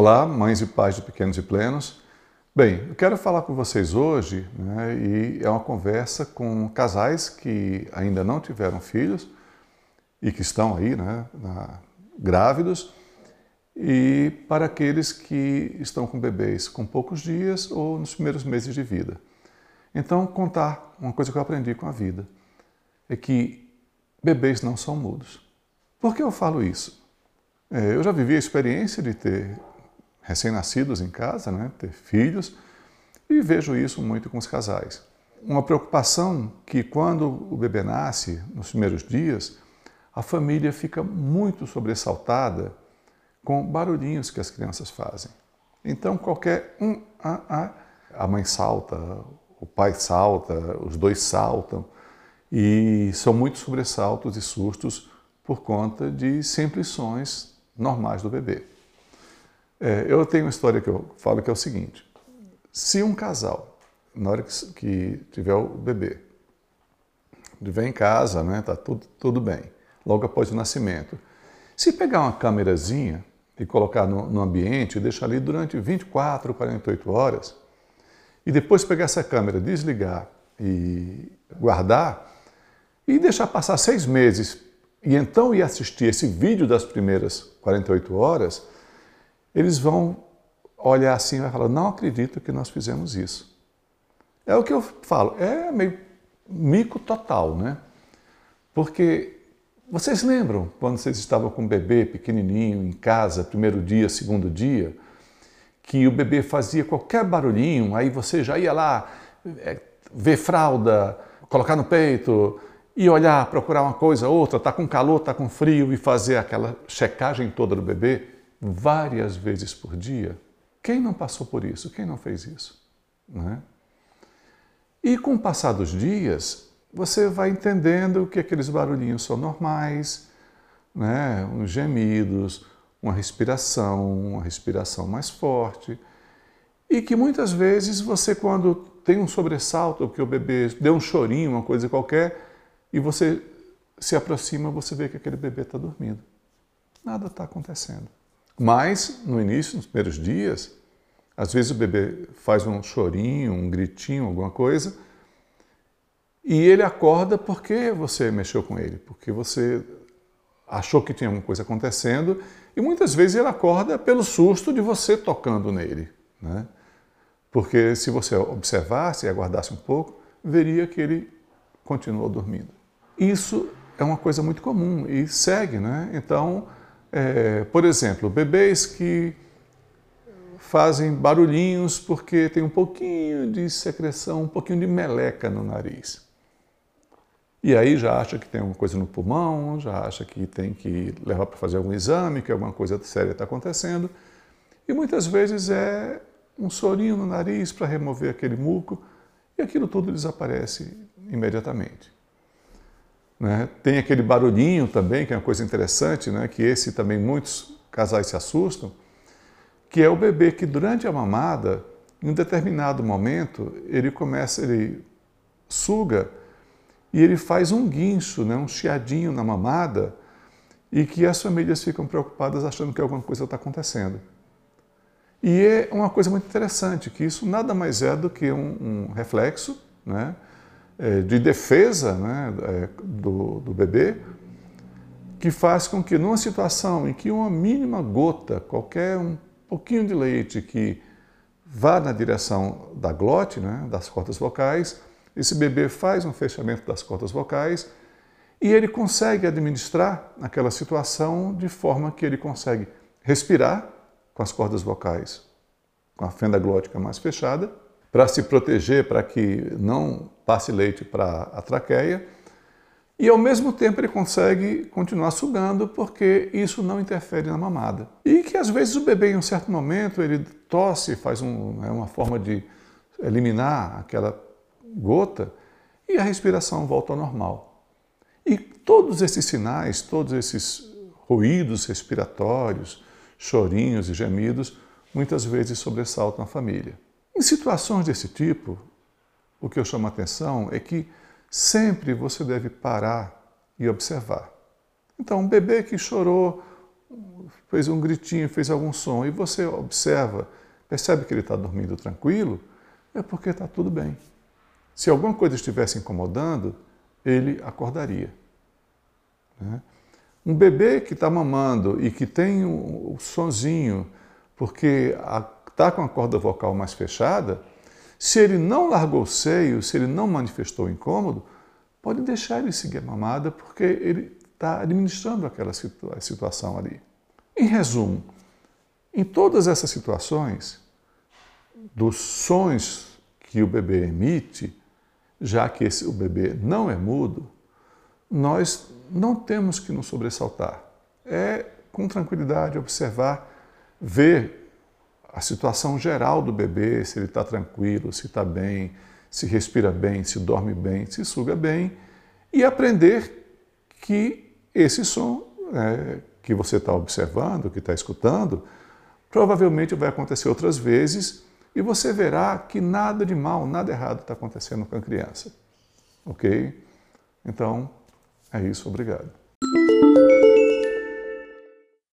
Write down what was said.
Olá, mães e pais de pequenos e plenos. Bem, eu quero falar com vocês hoje, né, e é uma conversa com casais que ainda não tiveram filhos e que estão aí, né, na, grávidos, e para aqueles que estão com bebês com poucos dias ou nos primeiros meses de vida. Então, contar uma coisa que eu aprendi com a vida é que bebês não são mudos. Por que eu falo isso? É, eu já vivi a experiência de ter recém-nascidos em casa, né, ter filhos, e vejo isso muito com os casais. Uma preocupação que quando o bebê nasce, nos primeiros dias, a família fica muito sobressaltada com barulhinhos que as crianças fazem. Então, qualquer um, a, a, a mãe salta, o pai salta, os dois saltam, e são muitos sobressaltos e sustos por conta de simples sons normais do bebê. É, eu tenho uma história que eu falo que é o seguinte: se um casal, na hora que, que tiver o bebê, vem em casa, né, tá tudo, tudo bem, logo após o nascimento, se pegar uma câmerazinha e colocar no, no ambiente e deixar ali durante 24, 48 horas, e depois pegar essa câmera, desligar e guardar, e deixar passar seis meses, e então ir assistir esse vídeo das primeiras 48 horas, eles vão olhar assim e falar: não acredito que nós fizemos isso. É o que eu falo, é meio mico total, né? Porque vocês lembram quando vocês estavam com um bebê pequenininho em casa, primeiro dia, segundo dia, que o bebê fazia qualquer barulhinho, aí você já ia lá é, ver fralda, colocar no peito e olhar, procurar uma coisa, outra, tá com calor, tá com frio e fazer aquela checagem toda do bebê várias vezes por dia. Quem não passou por isso? Quem não fez isso? Né? E com o passar dos dias, você vai entendendo que aqueles barulhinhos são normais, né? uns gemidos, uma respiração, uma respiração mais forte, e que muitas vezes você, quando tem um sobressalto, que o bebê deu um chorinho, uma coisa qualquer, e você se aproxima, você vê que aquele bebê está dormindo. Nada está acontecendo. Mas, no início, nos primeiros dias, às vezes o bebê faz um chorinho, um gritinho, alguma coisa, e ele acorda porque você mexeu com ele, porque você achou que tinha alguma coisa acontecendo, e muitas vezes ele acorda pelo susto de você tocando nele. Né? Porque se você observasse e aguardasse um pouco, veria que ele continuou dormindo. Isso é uma coisa muito comum e segue, né? Então, é, por exemplo, bebês que fazem barulhinhos porque tem um pouquinho de secreção, um pouquinho de meleca no nariz. E aí já acha que tem alguma coisa no pulmão, já acha que tem que levar para fazer algum exame, que alguma coisa séria está acontecendo. E muitas vezes é um sorinho no nariz para remover aquele muco e aquilo tudo desaparece imediatamente. Né? Tem aquele barulhinho também, que é uma coisa interessante, né? que esse também muitos casais se assustam, que é o bebê que durante a mamada, em um determinado momento, ele começa, ele suga e ele faz um guincho, né? um chiadinho na mamada, e que as famílias ficam preocupadas achando que alguma coisa está acontecendo. E é uma coisa muito interessante, que isso nada mais é do que um, um reflexo né? É, de defesa né, é, do, do bebê, que faz com que, numa situação em que uma mínima gota, qualquer um pouquinho de leite que vá na direção da glote, né, das cordas vocais, esse bebê faz um fechamento das cordas vocais e ele consegue administrar aquela situação de forma que ele consegue respirar com as cordas vocais, com a fenda glótica mais fechada, para se proteger, para que não passe leite para a traqueia. E ao mesmo tempo ele consegue continuar sugando porque isso não interfere na mamada. E que às vezes o bebê em um certo momento ele tosse, faz um, é uma forma de eliminar aquela gota e a respiração volta ao normal. E todos esses sinais, todos esses ruídos respiratórios, chorinhos e gemidos, muitas vezes sobressaltam a família. Em situações desse tipo, o que eu chamo a atenção é que sempre você deve parar e observar. Então, um bebê que chorou fez um gritinho, fez algum som, e você observa, percebe que ele está dormindo tranquilo, é porque está tudo bem. Se alguma coisa estivesse incomodando, ele acordaria. Né? Um bebê que está mamando e que tem o um sonzinho, porque está com a corda vocal mais fechada, se ele não largou o seio, se ele não manifestou incômodo, pode deixar ele seguir a mamada, porque ele está administrando aquela situa situação ali. Em resumo, em todas essas situações, dos sons que o bebê emite, já que esse, o bebê não é mudo, nós não temos que nos sobressaltar. É com tranquilidade observar, ver a situação geral do bebê, se ele está tranquilo, se está bem, se respira bem, se dorme bem, se suga bem, e aprender que esse som é, que você está observando, que está escutando, provavelmente vai acontecer outras vezes e você verá que nada de mal, nada errado está acontecendo com a criança. Ok? Então, é isso. Obrigado.